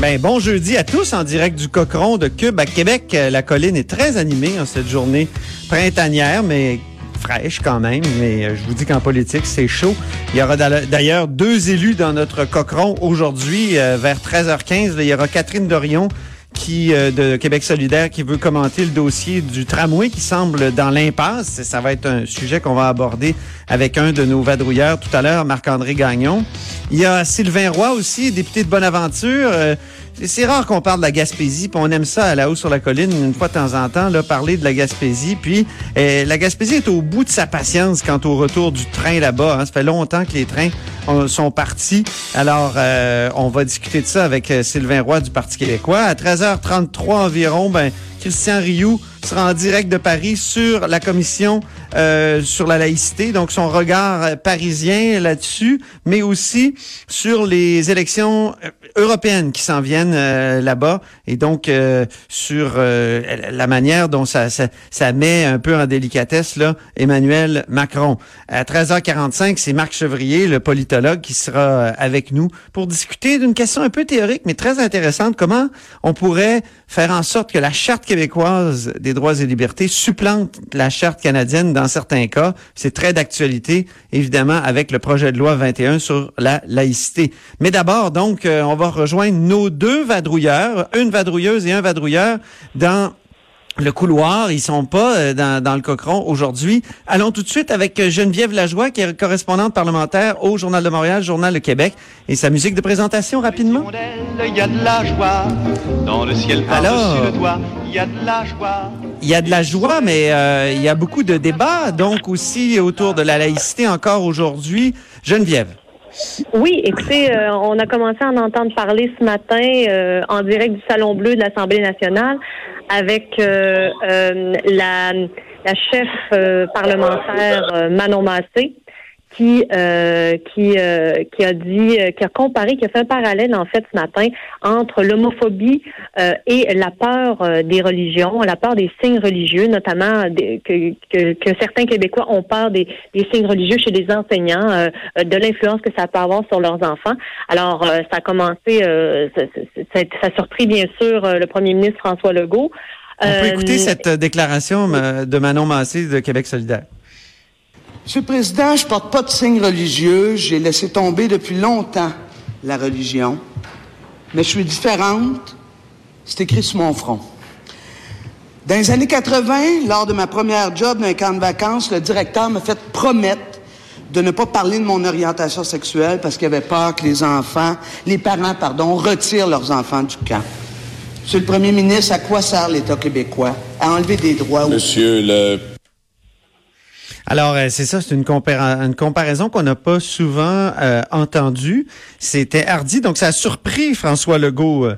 Ben, bon jeudi à tous en direct du Cochon de Cube à Québec. Euh, La colline est très animée en cette journée printanière, mais fraîche quand même. Mais euh, je vous dis qu'en politique, c'est chaud. Il y aura d'a- d'ailleurs deux élus dans notre Cochon aujourd'hui euh, vers 13h15. Il y aura Catherine Dorion qui euh, de Québec solidaire qui veut commenter le dossier du tramway qui semble dans l'impasse. Ça va être un sujet qu'on va aborder avec un de nos vadrouilleurs tout à l'heure, Marc-André Gagnon. Il y a Sylvain Roy aussi, député de Bonaventure. Euh, c'est rare qu'on parle de la Gaspésie, puis on aime ça à la haut sur la colline une fois de temps en temps, là, parler de la Gaspésie. Puis euh, la Gaspésie est au bout de sa patience quant au retour du train là-bas. hein. Ça fait longtemps que les trains sont partis. Alors, euh, on va discuter de ça avec euh, Sylvain Roy du Parti québécois. À 13h33 environ, ben, Christian Rioux sera en direct de Paris sur la commission euh, sur la laïcité, donc son regard parisien là-dessus, mais aussi sur les élections euh, européennes qui s'en viennent euh, là-bas, et donc euh, sur la manière dont ça, met un peu en délicatesse là Emmanuel Macron. À 13h45, c'est Marc Chevrier, le politologue, qui sera avec nous pour discuter d'une question un peu théorique, mais très intéressante. Comment on pourrait faire en sorte que la Charte québécoise des droits et libertés supplante la Charte canadienne certains cas. C'est très d'actualité, évidemment, avec le projet de loi 21 sur la laïcité. Mais d'abord, donc, euh, on va rejoindre nos deux vadrouilleurs, une vadrouilleuse et un vadrouilleur dans le couloir. Ils sont pas euh, dans, dans le cochon aujourd'hui. Allons tout de suite avec euh, Geneviève Lajoie, qui est correspondante parlementaire au Journal de Montréal, Journal de Québec, et sa musique de présentation rapidement. Il y a de la joie dans le ciel Alors? par-dessus le toit. Il y a de la joie. Il y a de la joie, mais euh, il y a beaucoup de débats, donc aussi autour de la laïcité encore aujourd'hui. Geneviève. Oui, écoutez, euh, on a commencé à en entendre parler ce matin euh, en direct du Salon Bleu de l'Assemblée nationale avec euh, euh, la, la chef euh, parlementaire Manon Massé qui euh, qui euh, qui a dit euh, qui a comparé qui a fait un parallèle en fait ce matin entre l'homophobie euh, et la peur euh, des religions, la peur des signes religieux, notamment des- que, que, que certains Québécois ont peur des, des signes religieux chez les enseignants, euh, de l'influence que ça peut avoir sur leurs enfants. Alors, euh, ça a commencé, euh, ça, ça- ça- a surpris bien sûr le premier ministre François Legault. On peut écouter cette déclaration de Manon Massé de Québec solidaire. Monsieur le Président, je porte pas de signe religieux. J'ai laissé tomber depuis longtemps la religion. Mais je suis différente. C'est écrit sur mon front. Dans les années 80, lors de ma première job d'un camp de vacances, le directeur m'a fait promettre de ne pas parler de mon orientation sexuelle parce qu'il avait peur que les enfants, les parents, pardon, retirent leurs enfants du camp. Monsieur le Premier ministre, à quoi sert l'État québécois? À enlever des droits aux Monsieur le Alors, euh, c'est ça, c'est une, compara- une comparaison qu'on n'a pas souvent euh, entendue. C'était hardi, donc ça a surpris François Legault. euh.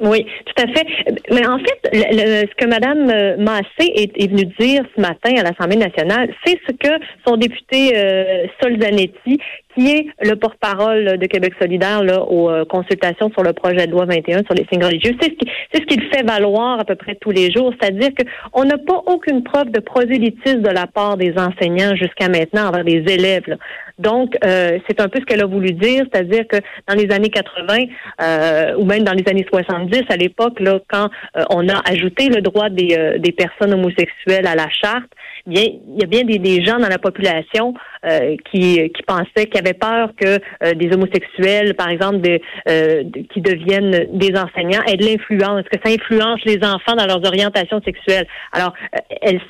Oui, tout à fait. Mais en fait, le- ce que Mme euh, Massé est, est venue dire ce matin à l'Assemblée nationale, c'est ce que son député euh, Sol Zanetti, qui est le porte-parole de Québec solidaire là, aux euh, consultations sur le projet de loi 21 sur les signes religieux, c'est ce ce qu'il fait valoir à peu près tous les jours, c'est-à-dire qu'on n'a pas aucune preuve de prosélytisme de la part des enseignants jusqu'à maintenant envers les élèves. là. Donc, euh, c'est un peu ce qu'elle a voulu dire, c'est-à-dire que dans les années 80 euh, ou même dans les années 70, à l'époque, là, quand euh, on a ajouté le droit des, euh, des personnes homosexuelles à la charte, bien, il y a bien des, gens dans la population qui, qui pensaient, qui avaient peur que euh, des homosexuels, par exemple, euh, qui deviennent des enseignants, aient de l'influence, que ça influence les enfants dans leurs orientations sexuelles. Alors, euh, elle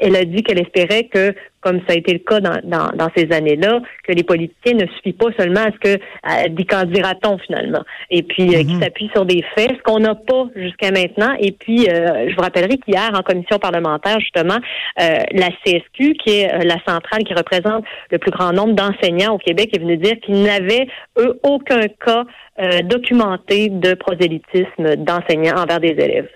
elle a dit qu'elle espérait que comme ça a été le cas dans, dans, dans ces années-là, que les politiciens ne suffisent pas seulement à ce que à des candidats finalement, et puis euh, qui s'appuient sur des faits, ce qu'on n'a pas jusqu'à maintenant. Et puis, euh, je vous rappellerai qu'hier, en commission parlementaire, justement, euh, la CSQ, qui est euh, la centrale qui représente le plus grand nombre d'enseignants au Québec, est venue dire qu'ils n'avaient, eux, aucun cas euh, documenté de prosélytisme d'enseignants envers des élèves.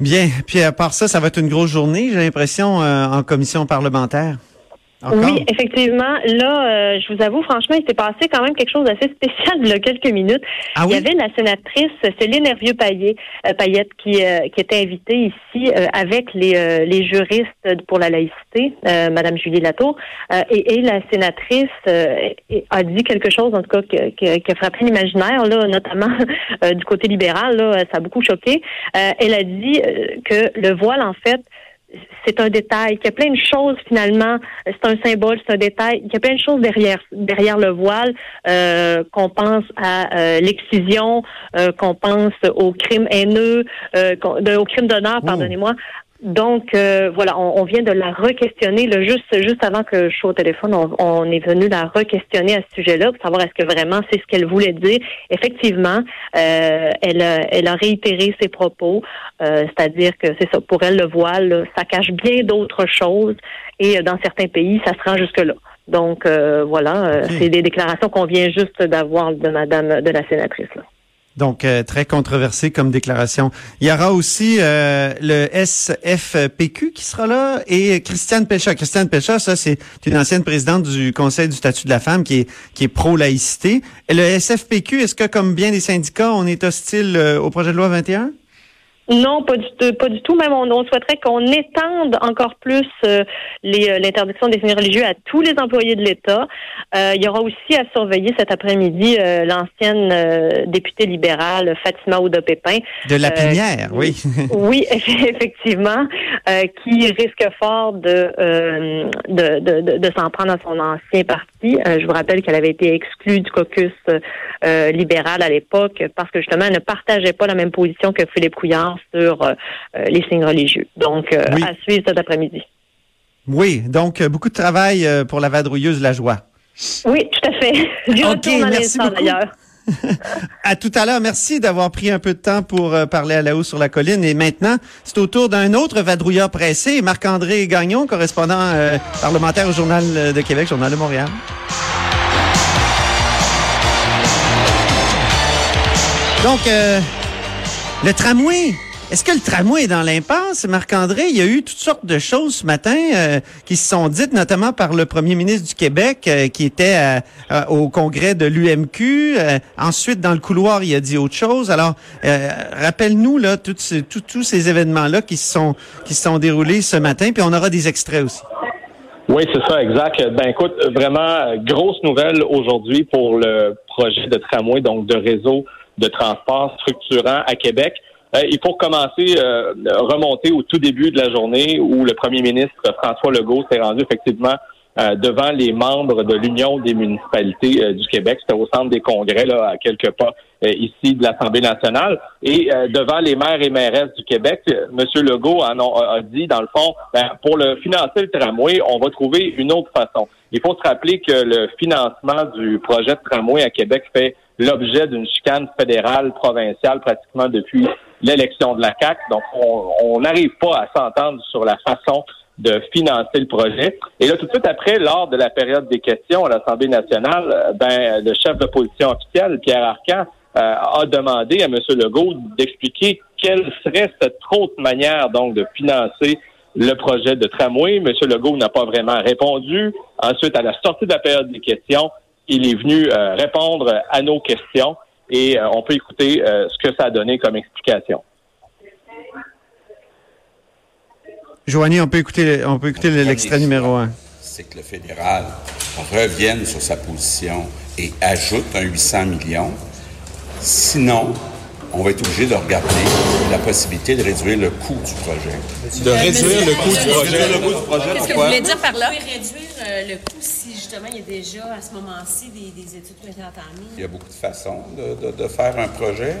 Bien. Puis à part ça, ça va être une grosse journée, j'ai l'impression, euh, en commission parlementaire. Encore? Oui, effectivement. Là, euh, je vous avoue, franchement, il s'est passé quand même quelque chose d'assez spécial il y a quelques minutes. Ah il y oui? avait la sénatrice Céline Hervieux-Payet euh, Payette qui, euh, qui était invitée ici euh, avec les, euh, les juristes pour la laïcité, euh, Madame Julie Latour, euh, et, et la sénatrice euh, a dit quelque chose, en tout cas, que- que- qui a frappé l'imaginaire, là, notamment euh, du côté libéral. Là, ça a beaucoup choqué. Euh, elle a dit que le voile, en fait, c'est un détail, qu'il y a plein de choses finalement, c'est un symbole, c'est un détail, qu'il y a plein de choses derrière derrière le voile, euh, qu'on pense à euh, l'excision, euh, qu'on pense au crime haineux, euh, de- au crime d'honneur, pardonnez-moi. Donc euh, voilà, on, on vient de la re-questionner. Là, juste juste avant que je sois au téléphone, on, on est venu la re-questionner à ce sujet-là pour savoir est-ce que vraiment c'est ce qu'elle voulait dire. Effectivement, euh, elle, a, elle a réitéré ses propos, euh, c'est-à-dire que c'est ça. Pour elle, le voile, là, ça cache bien d'autres choses et euh, dans certains pays, ça se rend jusque-là. Donc euh, voilà, euh, c'est des déclarations qu'on vient juste d'avoir de Madame de la sénatrice. Là. Donc, euh, très controversé comme déclaration. Il y aura aussi euh, le SFPQ qui sera là et Christiane Pécha. Christiane Pécha, ça, c'est une ancienne présidente du Conseil du statut de la femme qui est, qui est pro-laïcité. Et le SFPQ, est-ce que, comme bien des syndicats, on est hostile euh, au projet de loi 21? Non, pas du tout, pas du tout. Même on, on souhaiterait qu'on étende encore plus euh, les, euh, l'interdiction des signes religieux à tous les employés de l'État. Euh, il y aura aussi à surveiller cet après-midi euh, l'ancienne euh, députée libérale Fatima Ouda Pépin. De la pinière, oui. Oui, effectivement, euh, qui risque fort de, euh, de, de, de, de s'en prendre à son ancien parti. Euh, je vous rappelle qu'elle avait été exclue du caucus euh, libéral à l'époque parce que justement, elle ne partageait pas la même position que Philippe Couillard sur euh, euh, les signes religieux. Donc, euh, Oui. à suivre cet après-midi. oui, donc beaucoup de travail pour la vadrouilleuse La Joie. Oui, tout à fait. J'y Ok, retourne à merci d'ailleurs. À tout à l'heure. Merci d'avoir pris un peu de temps pour euh, parler à la haut sur la colline. Et maintenant, c'est au tour d'un autre vadrouilleur pressé, Marc-André Gagnon, correspondant euh, parlementaire au Journal de Québec, Journal de Montréal. Donc, euh, le tramway. Est-ce que le tramway est dans l'impasse, Marc-André? Il y a eu toutes sortes de choses ce matin euh, qui se sont dites, notamment par le premier ministre du Québec, euh, qui était à- au congrès de l'UMQ. Euh, ensuite, dans le couloir, il a dit autre chose. Alors, euh, rappelle-nous là tous ces événements-là qui se sont qui se sont déroulés ce matin, puis on aura des extraits aussi. Oui, c'est ça, exact. Ben écoute, vraiment euh, grosse nouvelle aujourd'hui pour le projet de tramway, donc de réseau de transport structurant à Québec. Euh, il faut commencer, euh, remonter au tout début de la journée où le premier ministre François Legault s'est rendu effectivement euh, devant les membres de l'Union des municipalités euh, du Québec. C'était au centre des congrès, là, à quelques pas euh, ici de l'Assemblée nationale. Et devant les maires et mairesses du Québec, M. Legault en a, a dit, dans le fond, ben, pour le financer le tramway, on va trouver une autre façon. Il faut se rappeler que le financement du projet de tramway à Québec fait l'objet d'une chicane fédérale, provinciale, pratiquement depuis l'élection de la CAC. Donc, on n'arrive pas à s'entendre sur la façon de financer le projet. Et là, tout de suite après, lors de la période des questions à l'Assemblée nationale, euh, ben, le chef d'opposition officielle, Pierre Arcan, euh, a demandé à M. Legault d'expliquer quelle serait cette autre manière donc de financer le projet de tramway. M. Legault n'a pas vraiment répondu. Ensuite, à la sortie de la période des questions, il est venu euh, répondre à nos questions et euh, on peut écouter euh, ce que ça a donné comme explication. Joanie, on peut écouter on peut écouter l'extrait numéro un. c'est que le fédéral revienne sur sa position et ajoute un 800 millions. Sinon, on va être obligé de regarder la possibilité de réduire le coût du projet. De réduire le coût du projet. Le coût du projet, Qu'est-ce que vous voulez dire par là? Vous pouvez réduire euh, le coût si justement il y a déjà à ce moment-ci des, des études qui ont été entamées. Il y a beaucoup de façons de, de- de faire un projet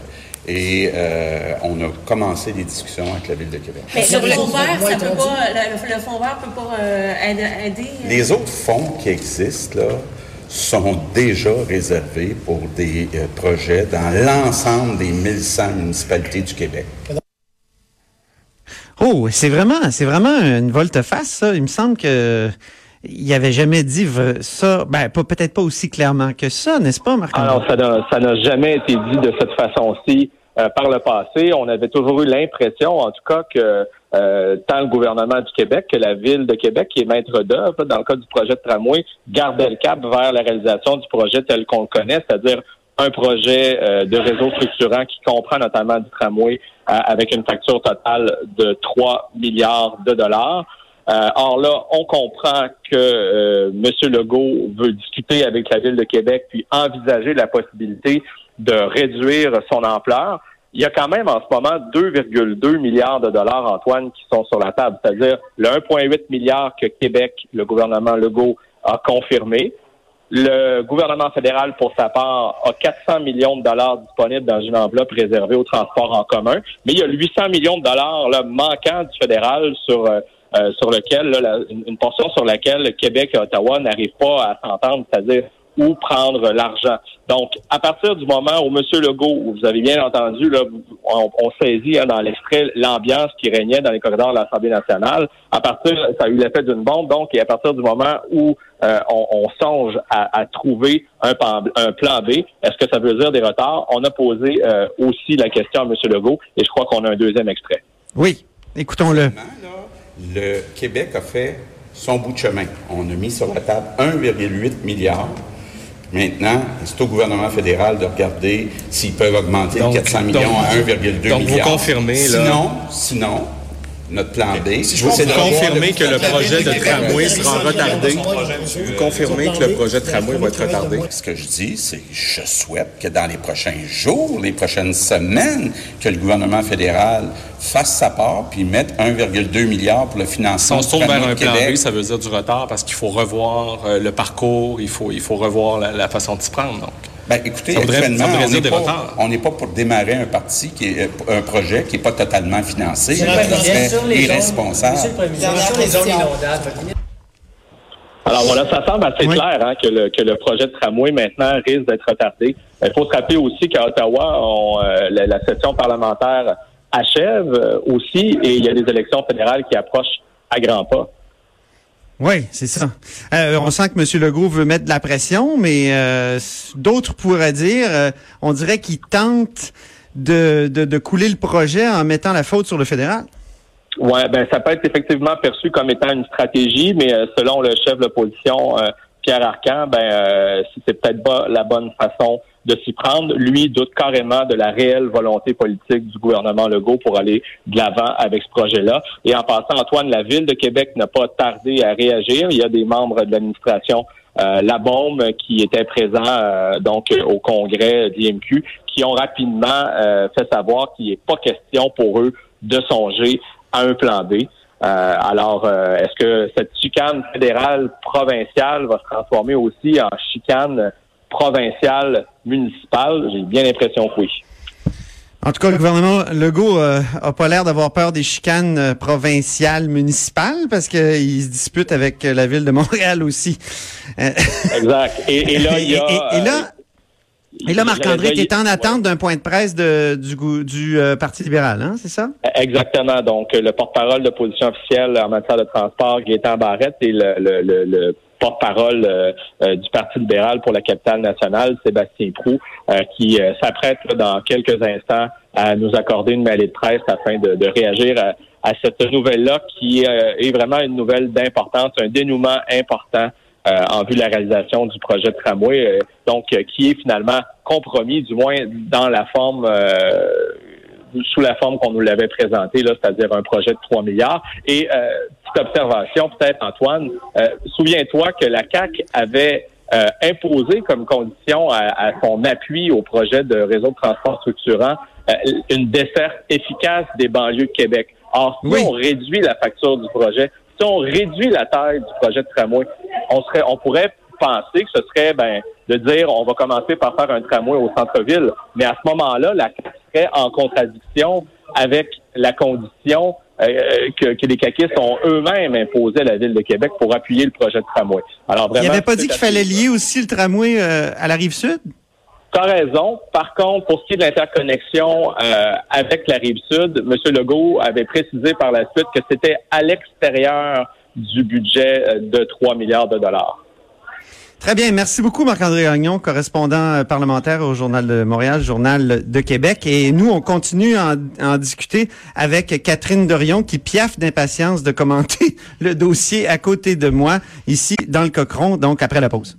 et euh, on a commencé des discussions avec la Ville de Québec. Mais le fonds vert, ça peut pas, le, le fonds vert peut pas euh, aider. aider, euh, Les autres fonds qui existent, là, sont déjà réservés pour des euh, projets dans l'ensemble des 1100 municipalités du Québec. Oh, c'est vraiment, c'est vraiment une volte-face, ça. Il me semble que il avait jamais dit ça. Ben, pas- peut-être pas aussi clairement que ça, n'est-ce pas, Marc? Alors, ça n'a, ça n'a jamais été dit de cette façon-ci euh, par le passé, on avait toujours eu l'impression, en tout cas, que euh, tant le gouvernement du Québec que la ville de Québec, qui est maître d'œuvre dans le cas du projet de tramway, gardait le cap vers la réalisation du projet tel qu'on le connaît, c'est-à-dire un projet euh, de réseau structurant qui comprend notamment du tramway avec une facture totale de 3 milliards de dollars. or là, on comprend que M. Legault veut discuter avec la ville de Québec puis envisager la possibilité de réduire son ampleur il y a quand même en ce moment 2,2 milliards de dollars, Antoine, qui sont sur la table. C'est-à-dire le 1,8 milliard que Québec, le gouvernement Legault, a confirmé. Le gouvernement fédéral, pour sa part, a 400 millions de dollars disponibles dans une enveloppe réservée au transport en commun. Mais il y a 800 millions de dollars là, manquants du fédéral sur euh, euh, sur lequel là, une portion sur laquelle Québec et Ottawa n'arrivent pas à s'entendre, c'est-à-dire où prendre l'argent. Donc, à partir du moment où M. Legault, vous avez bien entendu, là, on, saisit hein, dans l'extrait l'ambiance qui régnait dans les corridors de l'Assemblée nationale, à partir, ça a eu l'effet d'une bombe, donc, et à partir du moment où euh, on, songe à, trouver un plan, un plan B, est-ce que ça veut dire des retards? On a posé euh, aussi la question à M. Legault, et je crois qu'on a un deuxième extrait. Oui, écoutons-le. Le Québec a fait son bout de chemin. On a mis sur la table 1,8 milliard Maintenant, c'est au gouvernement fédéral de regarder s'ils peuvent augmenter de 400 millions à 1,2 milliard. Donc, vous confirmez, là... Sinon, sinon, notre plan B. Si je c'est de confirmer que le projet de tramway sera retardé. Vous confirmez que le projet de tramway va être retardé? Ce que je dis, c'est que je souhaite que dans les prochains jours, les prochaines semaines, que le gouvernement fédéral fasse sa part puis mette 1,2 milliard pour le financement. Si on se vers un plan B, ça veut dire du retard parce qu'il faut revoir euh, le parcours, il faut, il faut revoir la, la façon de s'y prendre. Donc. Ben, écoutez, actuellement, on n'est pas, pour démarrer un parti qui est un projet qui n'est pas totalement financé. C'est irresponsable. Alors voilà, ça semble assez clair hein, que, le, que le projet de tramway maintenant risque d'être retardé. Il faut se rappeler aussi qu'à Ottawa, euh, la, session parlementaire achève euh, aussi et il y a des élections fédérales qui approchent à grands pas. Oui, c'est ça. Euh, on sent que M. Legault veut mettre de la pression, mais euh, d'autres pourraient dire, euh, on dirait qu'il tente de, de, couler le projet en mettant la faute sur le fédéral. Oui, ben ça peut être effectivement perçu comme étant une stratégie, mais selon le chef de l'opposition, Pierre Arcan, ben c'est peut-être pas la bonne façon de s'y prendre. Lui doute carrément de la réelle volonté politique du gouvernement Legault pour aller de l'avant avec ce projet-là. Et en passant, Antoine, la ville de Québec n'a pas tardé à réagir. Il y a des membres de l'administration euh, la qui était présent euh, donc au congrès d'IMQ qui ont rapidement euh, fait savoir qu'il n'est pas question pour eux de songer à un plan B. alors, est-ce que cette chicane fédérale provinciale va se transformer aussi en chicane provinciale, municipale? J'ai bien l'impression que oui. En tout cas, le gouvernement Legault euh, a pas l'air d'avoir peur des chicanes euh, provinciales, municipales, parce qu'il se dispute avec la ville de Montréal aussi. Euh, exact. Et, là, il y a... Et, là, et là, Marc-André, tu es en attente d'un point de presse de, du, du Parti libéral, hein, c'est ça? Exactement. Donc, le porte-parole de position officielle en matière de transport, Gaétan Barrette, et le, le, le porte-parole euh, euh, du Parti libéral pour la capitale nationale, Sébastien Prou, euh, qui s'apprête dans quelques instants à nous accorder une mêlée de presse afin de, réagir à, cette nouvelle-là qui est vraiment une nouvelle d'importance, un dénouement important en vue de la réalisation du projet de tramway, donc qui est finalement compromis, du moins dans la forme sous la forme qu'on nous l'avait présenté, là, c'est-à-dire un projet de 3 milliards. Et euh, petite observation, peut-être, Antoine, euh, souviens-toi que la CAC avait euh, imposé comme condition à, son appui au projet de réseau de transport structurant une desserte efficace des banlieues de Québec. Or, si on réduit la facture du projet, si on réduit la taille du projet de tramway, on serait, on pourrait penser que ce serait ben, de dire on va commencer par faire un tramway au centre-ville. Mais à ce moment-là, la CAQ serait en contradiction avec la condition euh, que, que, les caquistes ont eux-mêmes imposé à la Ville de Québec pour appuyer le projet de tramway. Alors vraiment, Il n'avait pas dit qu'il fallait lier aussi le tramway euh, à la rive sud? Tu as raison. Par contre, pour ce qui est de l'interconnexion euh, avec la rive sud, M. Legault avait précisé par la suite que c'était à l'extérieur du budget de 3 milliards de dollars. Très bien. Merci beaucoup, Marc-André Gagnon, correspondant euh, parlementaire au Journal de Montréal, Journal de Québec. Et nous, on continue à en, discuter avec Catherine Dorion, qui piaffe d'impatience de commenter le dossier à côté de moi, ici, dans le Cochon, donc après la pause.